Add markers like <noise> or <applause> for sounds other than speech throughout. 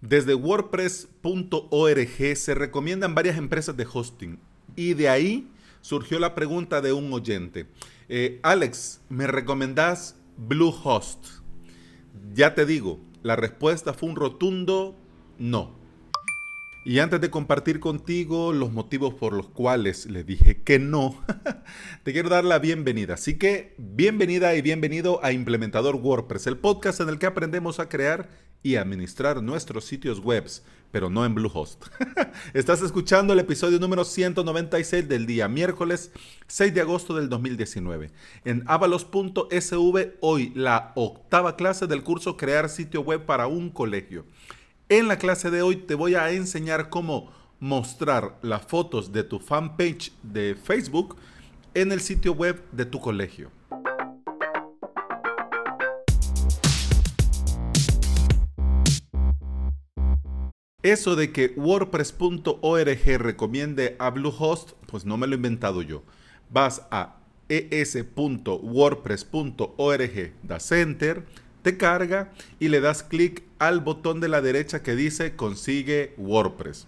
Desde WordPress.org se recomiendan varias empresas de hosting y de ahí surgió la pregunta de un oyente. Eh, Alex, ¿me recomendás Bluehost? Ya te digo, la respuesta fue un rotundo no. Y antes de compartir contigo los motivos por los cuales le dije que no, <laughs> te quiero dar la bienvenida. Así que bienvenida y bienvenido a Implementador WordPress, el podcast en el que aprendemos a crear y administrar nuestros sitios web, pero no en Bluehost. <laughs> Estás escuchando el episodio número 196 del día miércoles 6 de agosto del 2019. En avalos.sv hoy la octava clase del curso Crear sitio web para un colegio. En la clase de hoy te voy a enseñar cómo mostrar las fotos de tu fanpage de Facebook en el sitio web de tu colegio. Eso de que WordPress.org recomiende a Bluehost, pues no me lo he inventado yo. Vas a es.wordpress.org, da center, te carga y le das clic al botón de la derecha que dice consigue WordPress.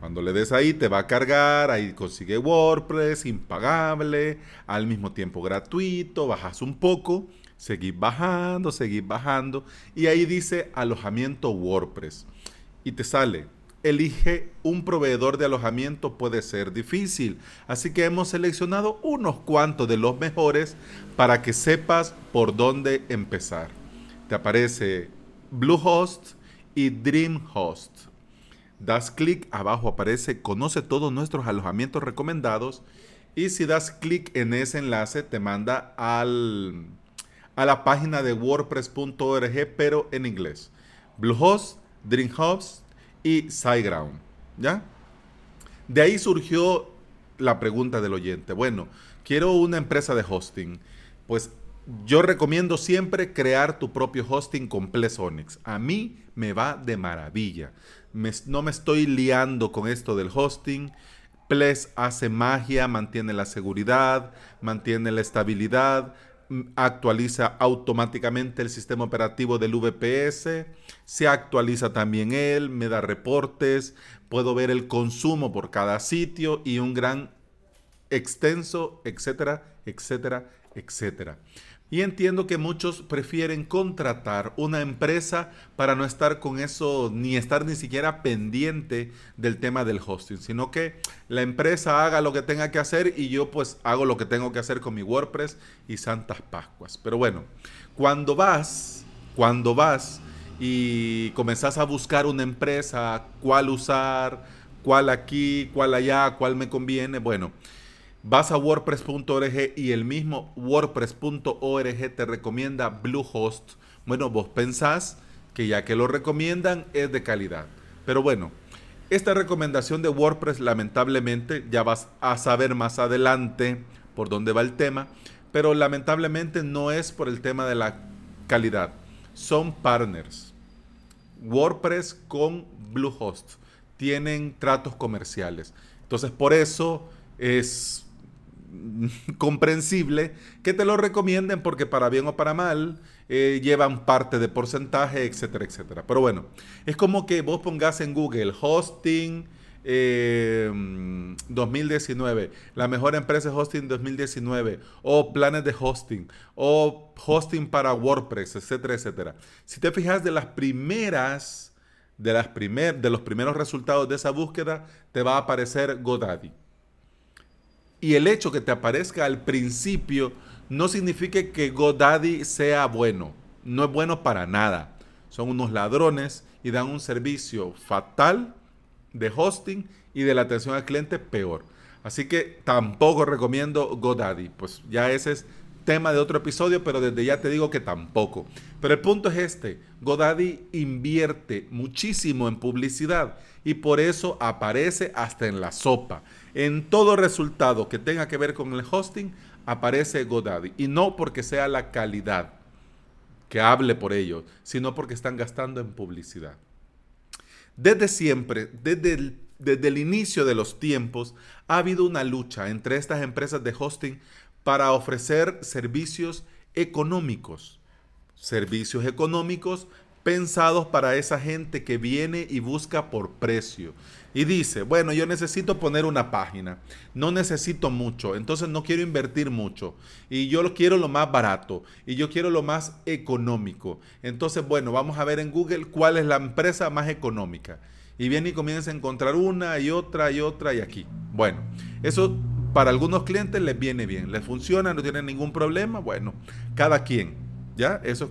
Cuando le des ahí te va a cargar, ahí consigue WordPress, impagable, al mismo tiempo gratuito, bajas un poco, seguís bajando, seguís bajando y ahí dice alojamiento WordPress y te sale. Elige un proveedor de alojamiento puede ser difícil, así que hemos seleccionado unos cuantos de los mejores para que sepas por dónde empezar te aparece Bluehost y DreamHost. Das clic, abajo aparece Conoce todos nuestros alojamientos recomendados y si das clic en ese enlace te manda al, a la página de wordpress.org pero en inglés. Bluehost, DreamHost y SiteGround. ¿Ya? De ahí surgió la pregunta del oyente. Bueno, quiero una empresa de hosting. Pues yo recomiendo siempre crear tu propio hosting con Plesonics. A mí me va de maravilla. no me estoy liando con esto del hosting. Ples hace magia, mantiene la seguridad, mantiene la estabilidad, actualiza automáticamente el sistema operativo del VPS, se actualiza también él, me da reportes, puedo ver el consumo por cada sitio y un gran extenso, etcétera, etcétera, etcétera. Y entiendo que muchos prefieren contratar una empresa para no estar con eso, ni estar ni siquiera pendiente del tema del hosting, sino que la empresa haga lo que tenga que hacer y yo pues hago lo que tengo que hacer con mi WordPress y Santas Pascuas. Pero bueno, cuando vas, cuando vas y comenzás a buscar una empresa, cuál usar, cuál aquí, cuál allá, cuál me conviene, bueno Vas a wordpress.org y el mismo wordpress.org te recomienda Bluehost. Bueno, vos pensás que ya que lo recomiendan es de calidad. Pero bueno, esta recomendación de WordPress lamentablemente ya vas a saber más adelante por dónde va el tema, pero lamentablemente no es por el tema de la calidad. Son partners. WordPress con Bluehost tienen tratos comerciales. Entonces por eso es <laughs> comprensible que te lo recomienden porque para bien o para mal eh, llevan parte de porcentaje, etcétera, etcétera. Pero bueno, es como que vos pongas en Google hosting 2019, eh, la mejor empresa de hosting 2019, o planes de hosting, o hosting para WordPress, etcétera, etcétera. Si te fijas de las primeras, de, las primer, de los primeros resultados de esa búsqueda, te va a aparecer GoDaddy. Y el hecho que te aparezca al principio no significa que GoDaddy sea bueno. No es bueno para nada. Son unos ladrones y dan un servicio fatal de hosting y de la atención al cliente peor. Así que tampoco recomiendo GoDaddy. Pues ya ese es tema de otro episodio, pero desde ya te digo que tampoco. Pero el punto es este. GoDaddy invierte muchísimo en publicidad y por eso aparece hasta en la sopa. En todo resultado que tenga que ver con el hosting, aparece GoDaddy. Y no porque sea la calidad que hable por ellos, sino porque están gastando en publicidad. Desde siempre, desde el, desde el inicio de los tiempos, ha habido una lucha entre estas empresas de hosting para ofrecer servicios económicos. Servicios económicos pensados para esa gente que viene y busca por precio. Y dice, bueno, yo necesito poner una página, no necesito mucho, entonces no quiero invertir mucho. Y yo lo quiero lo más barato y yo quiero lo más económico. Entonces, bueno, vamos a ver en Google cuál es la empresa más económica. Y viene y comienza a encontrar una y otra y otra y aquí. Bueno, eso para algunos clientes les viene bien, les funciona, no tienen ningún problema. Bueno, cada quien, ¿ya? Eso es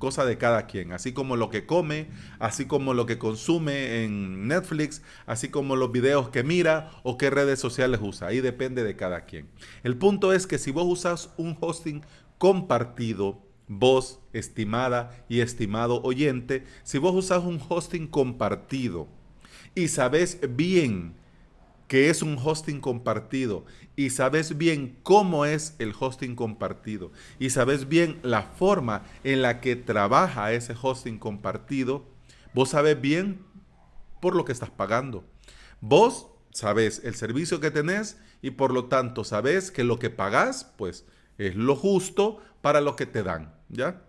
cosa de cada quien, así como lo que come, así como lo que consume en Netflix, así como los videos que mira o qué redes sociales usa, ahí depende de cada quien. El punto es que si vos usas un hosting compartido, vos, estimada y estimado oyente, si vos usas un hosting compartido y sabes bien que es un hosting compartido y sabes bien cómo es el hosting compartido y sabes bien la forma en la que trabaja ese hosting compartido, vos sabes bien por lo que estás pagando. Vos sabes el servicio que tenés y por lo tanto sabes que lo que pagás pues es lo justo para lo que te dan, ¿ya?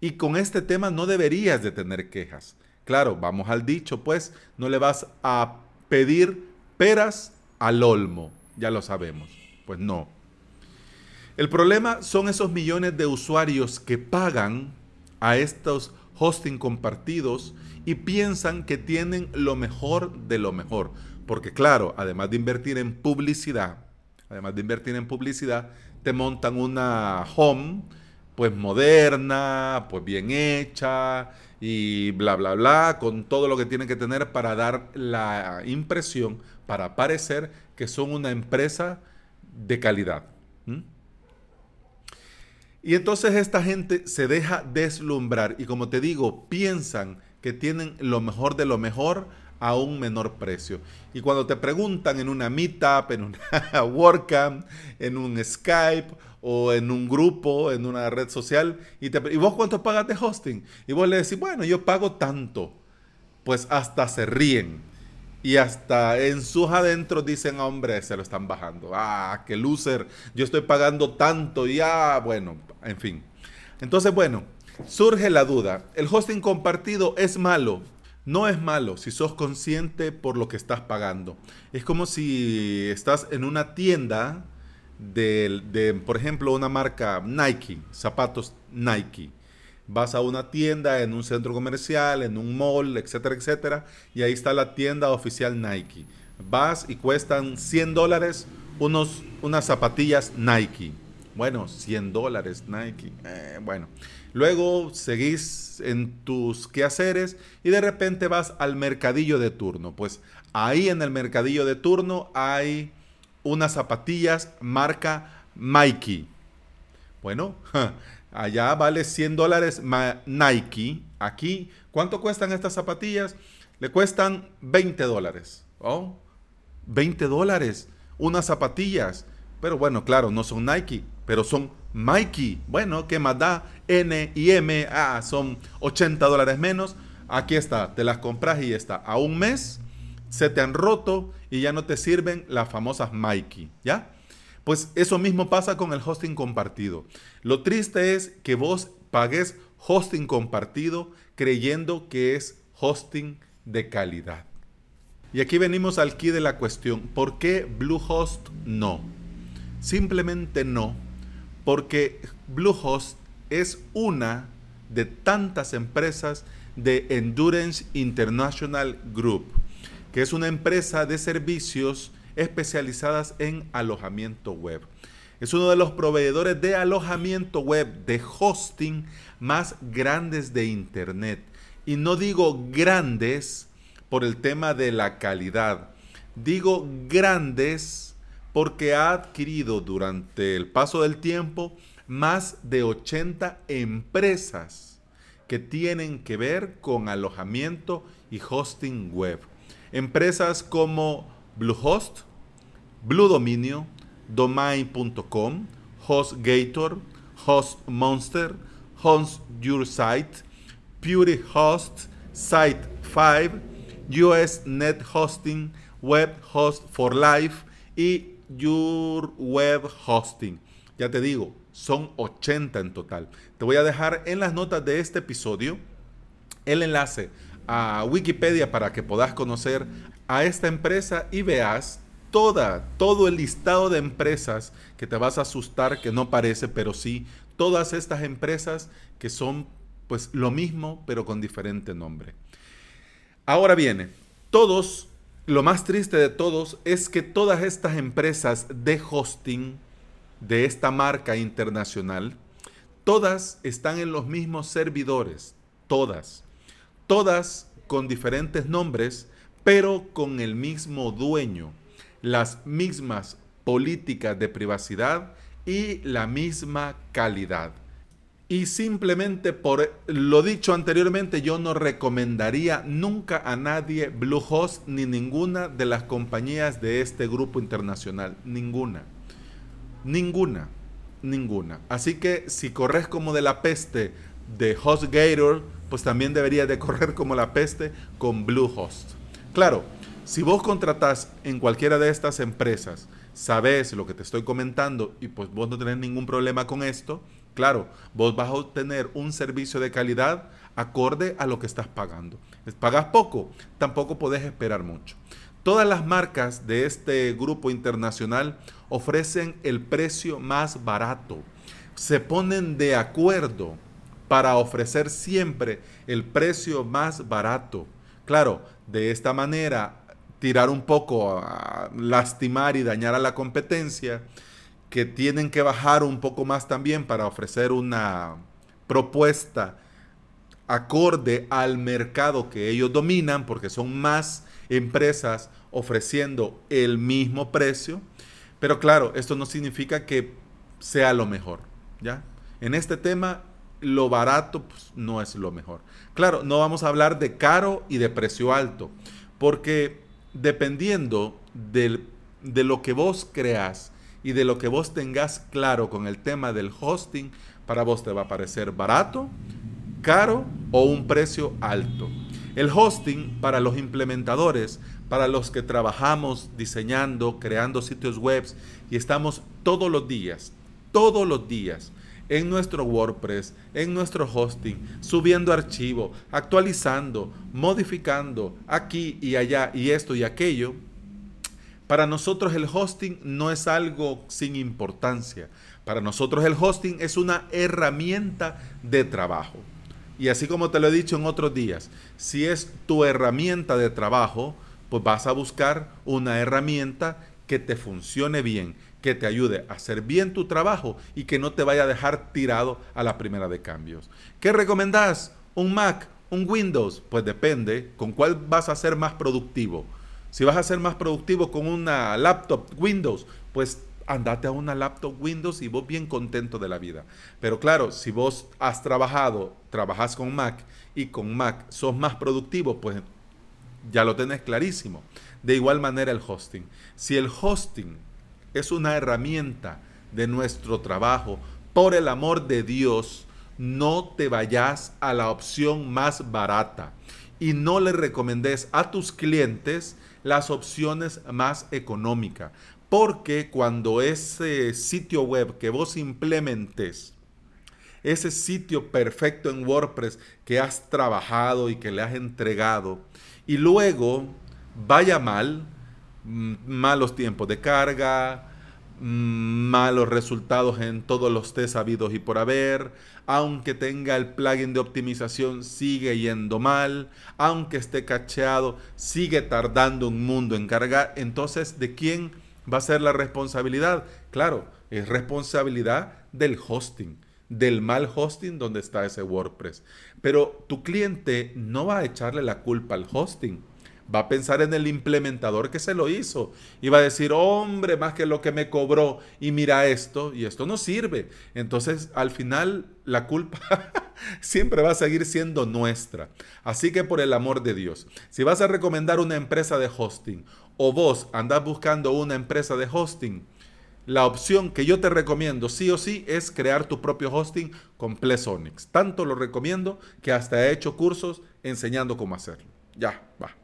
Y con este tema no deberías de tener quejas. Claro, vamos al dicho, pues no le vas a pedir peras al olmo, ya lo sabemos. Pues no. El problema son esos millones de usuarios que pagan a estos hosting compartidos y piensan que tienen lo mejor de lo mejor. Porque claro, además de invertir en publicidad, además de invertir en publicidad, te montan una home pues moderna, pues bien hecha y bla, bla, bla, con todo lo que tienen que tener para dar la impresión, para parecer que son una empresa de calidad. Y entonces esta gente se deja deslumbrar y como te digo, piensan que tienen lo mejor de lo mejor a un menor precio. Y cuando te preguntan en una meetup, en una <laughs> WordCamp, en un Skype o en un grupo, en una red social, y, te, ¿y vos cuánto pagas de hosting? Y vos le decís, bueno, yo pago tanto. Pues hasta se ríen. Y hasta en sus adentros dicen, hombre, se lo están bajando. Ah, qué loser. Yo estoy pagando tanto. Ya, bueno, en fin. Entonces, bueno, surge la duda. ¿El hosting compartido es malo? No es malo si sos consciente por lo que estás pagando. Es como si estás en una tienda de, por ejemplo, una marca Nike, zapatos Nike. Vas a una tienda en un centro comercial, en un mall, etcétera, etcétera, y ahí está la tienda oficial Nike. Vas y cuestan 100 dólares unos, unas zapatillas Nike. Bueno, 100 dólares Nike. Eh, bueno, luego seguís en tus quehaceres y de repente vas al mercadillo de turno. Pues ahí en el mercadillo de turno hay unas zapatillas marca Nike. Bueno, <laughs> allá vale 100 dólares Nike. Aquí, ¿cuánto cuestan estas zapatillas? Le cuestan 20 dólares. ¿Oh? 20 dólares. Unas zapatillas. Pero bueno, claro, no son Nike, pero son Nike. Bueno, ¿qué más da? N y M, ah, son 80 dólares menos. Aquí está, te las compras y está. A un mes se te han roto y ya no te sirven las famosas Mikey, ¿ya? Pues eso mismo pasa con el hosting compartido. Lo triste es que vos pagues hosting compartido creyendo que es hosting de calidad. Y aquí venimos al key de la cuestión. ¿Por qué Bluehost no? Simplemente no, porque Bluehost es una de tantas empresas de Endurance International Group que es una empresa de servicios especializadas en alojamiento web. Es uno de los proveedores de alojamiento web, de hosting más grandes de Internet. Y no digo grandes por el tema de la calidad. Digo grandes porque ha adquirido durante el paso del tiempo más de 80 empresas que tienen que ver con alojamiento y hosting web. Empresas como Bluehost, Blue Dominio, Domain.com, HostGator, HostMonster, Host Your Site, Host, Site5, US Net Hosting, Web Host for Life y Your Web Hosting. Ya te digo, son 80 en total. Te voy a dejar en las notas de este episodio el enlace a Wikipedia para que puedas conocer a esta empresa y veas toda, todo el listado de empresas que te vas a asustar, que no parece, pero sí, todas estas empresas que son pues lo mismo, pero con diferente nombre. Ahora viene, todos, lo más triste de todos es que todas estas empresas de hosting de esta marca internacional, todas están en los mismos servidores, todas, todas con diferentes nombres, pero con el mismo dueño, las mismas políticas de privacidad y la misma calidad. Y simplemente por lo dicho anteriormente, yo no recomendaría nunca a nadie Bluehost ni ninguna de las compañías de este grupo internacional. Ninguna. Ninguna. Ninguna. Así que si corres como de la peste de HostGator, pues también deberías de correr como la peste con Bluehost. Claro, si vos contratás en cualquiera de estas empresas, sabes lo que te estoy comentando y pues vos no tenés ningún problema con esto, Claro, vos vas a obtener un servicio de calidad acorde a lo que estás pagando. Pagas poco, tampoco podés esperar mucho. Todas las marcas de este grupo internacional ofrecen el precio más barato. Se ponen de acuerdo para ofrecer siempre el precio más barato. Claro, de esta manera tirar un poco, a lastimar y dañar a la competencia que tienen que bajar un poco más también para ofrecer una propuesta acorde al mercado que ellos dominan, porque son más empresas ofreciendo el mismo precio. Pero claro, esto no significa que sea lo mejor, ¿ya? En este tema, lo barato pues, no es lo mejor. Claro, no vamos a hablar de caro y de precio alto, porque dependiendo de lo que vos creas, y de lo que vos tengas claro con el tema del hosting, para vos te va a parecer barato, caro o un precio alto. El hosting para los implementadores, para los que trabajamos diseñando, creando sitios web y estamos todos los días, todos los días en nuestro WordPress, en nuestro hosting, subiendo archivo, actualizando, modificando aquí y allá y esto y aquello, para nosotros el hosting no es algo sin importancia. Para nosotros el hosting es una herramienta de trabajo. Y así como te lo he dicho en otros días, si es tu herramienta de trabajo, pues vas a buscar una herramienta que te funcione bien, que te ayude a hacer bien tu trabajo y que no te vaya a dejar tirado a la primera de cambios. ¿Qué recomendás? ¿Un Mac? ¿Un Windows? Pues depende con cuál vas a ser más productivo si vas a ser más productivo con una laptop Windows, pues andate a una laptop Windows y vos bien contento de la vida. Pero claro, si vos has trabajado, trabajas con Mac y con Mac sos más productivo, pues ya lo tenés clarísimo. De igual manera el hosting. Si el hosting es una herramienta de nuestro trabajo, por el amor de Dios, no te vayas a la opción más barata y no le recomendes a tus clientes las opciones más económicas. Porque cuando ese sitio web que vos implementes, ese sitio perfecto en WordPress que has trabajado y que le has entregado, y luego vaya mal, mm, malos tiempos de carga, malos resultados en todos los test habidos y por haber, aunque tenga el plugin de optimización, sigue yendo mal, aunque esté cacheado, sigue tardando un mundo en cargar. Entonces, ¿de quién va a ser la responsabilidad? Claro, es responsabilidad del hosting, del mal hosting donde está ese WordPress. Pero tu cliente no va a echarle la culpa al hosting va a pensar en el implementador que se lo hizo y va a decir, hombre, más que lo que me cobró y mira esto y esto no sirve. Entonces, al final, la culpa <laughs> siempre va a seguir siendo nuestra. Así que por el amor de Dios, si vas a recomendar una empresa de hosting o vos andás buscando una empresa de hosting, la opción que yo te recomiendo sí o sí es crear tu propio hosting con Plesonics. Tanto lo recomiendo que hasta he hecho cursos enseñando cómo hacerlo. Ya, va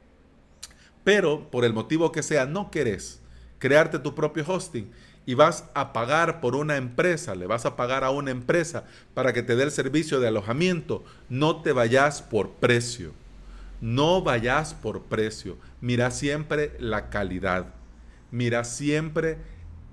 pero por el motivo que sea no querés crearte tu propio hosting y vas a pagar por una empresa, le vas a pagar a una empresa para que te dé el servicio de alojamiento, no te vayas por precio. No vayas por precio. Mira siempre la calidad. Mira siempre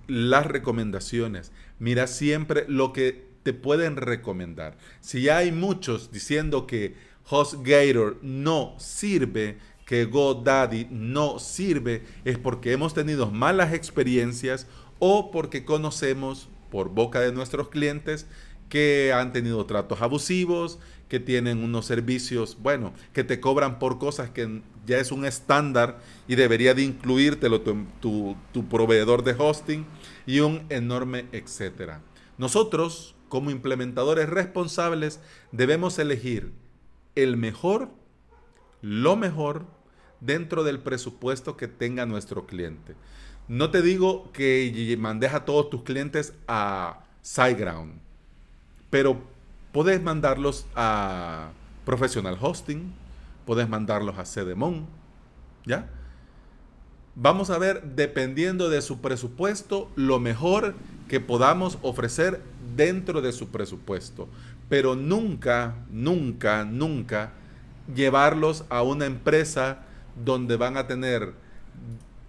las recomendaciones. Mira siempre lo que te pueden recomendar. Si hay muchos diciendo que HostGator no sirve, que GoDaddy no sirve, es porque hemos tenido malas experiencias o porque conocemos por boca de nuestros clientes que han tenido tratos abusivos, que tienen unos servicios, bueno, que te cobran por cosas que ya es un estándar y debería de incluírtelo tu, tu, proveedor de hosting y un enorme etcétera. Nosotros, como implementadores responsables, debemos elegir el mejor, lo mejor, dentro del presupuesto que tenga nuestro cliente. No te digo que mandes a todos tus clientes a SiteGround, pero puedes mandarlos a Professional Hosting, puedes mandarlos a Cedemon, ¿ya? Vamos a ver, dependiendo de su presupuesto, lo mejor que podamos ofrecer dentro de su presupuesto. Pero nunca, nunca, nunca llevarlos a una empresa donde van a tener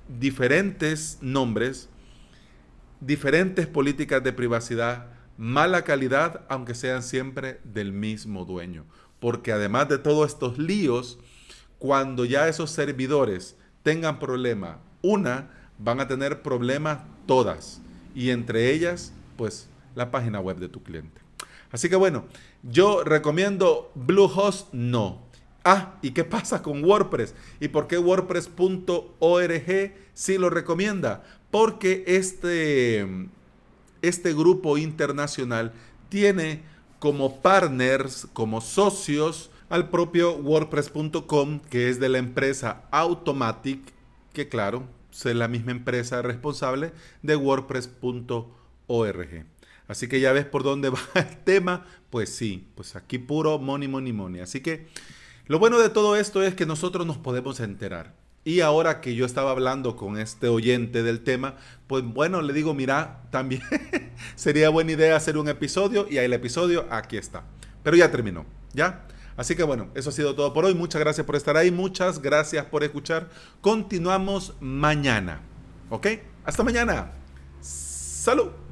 diferentes nombres, diferentes políticas de privacidad, mala calidad, aunque sean siempre del mismo dueño. Porque además de todos estos líos, cuando ya esos servidores tengan problema, una, van a tener problemas todas. Y entre ellas, pues, la página web de tu cliente. Así que bueno, yo recomiendo Bluehost, no. Ah, ¿y qué pasa con WordPress? ¿Y por qué WordPress.org sí lo recomienda? Porque este, este grupo internacional tiene como partners, como socios, al propio WordPress.com, que es de la empresa Automatic, que claro, es la misma empresa responsable de WordPress.org. Así que ya ves por dónde <laughs> va el tema. Pues sí, pues aquí puro money, money, money. Así que lo bueno de todo esto es que nosotros nos podemos enterar. Y ahora que yo estaba hablando con este oyente del tema, pues bueno, le digo, mira, también <laughs> sería buena idea hacer un episodio y el episodio aquí está. Pero ya terminó, ¿ya? Así que bueno, eso ha sido todo por hoy. Muchas gracias por estar ahí, muchas gracias por escuchar. Continuamos mañana, ¿ok? Hasta mañana. Salud.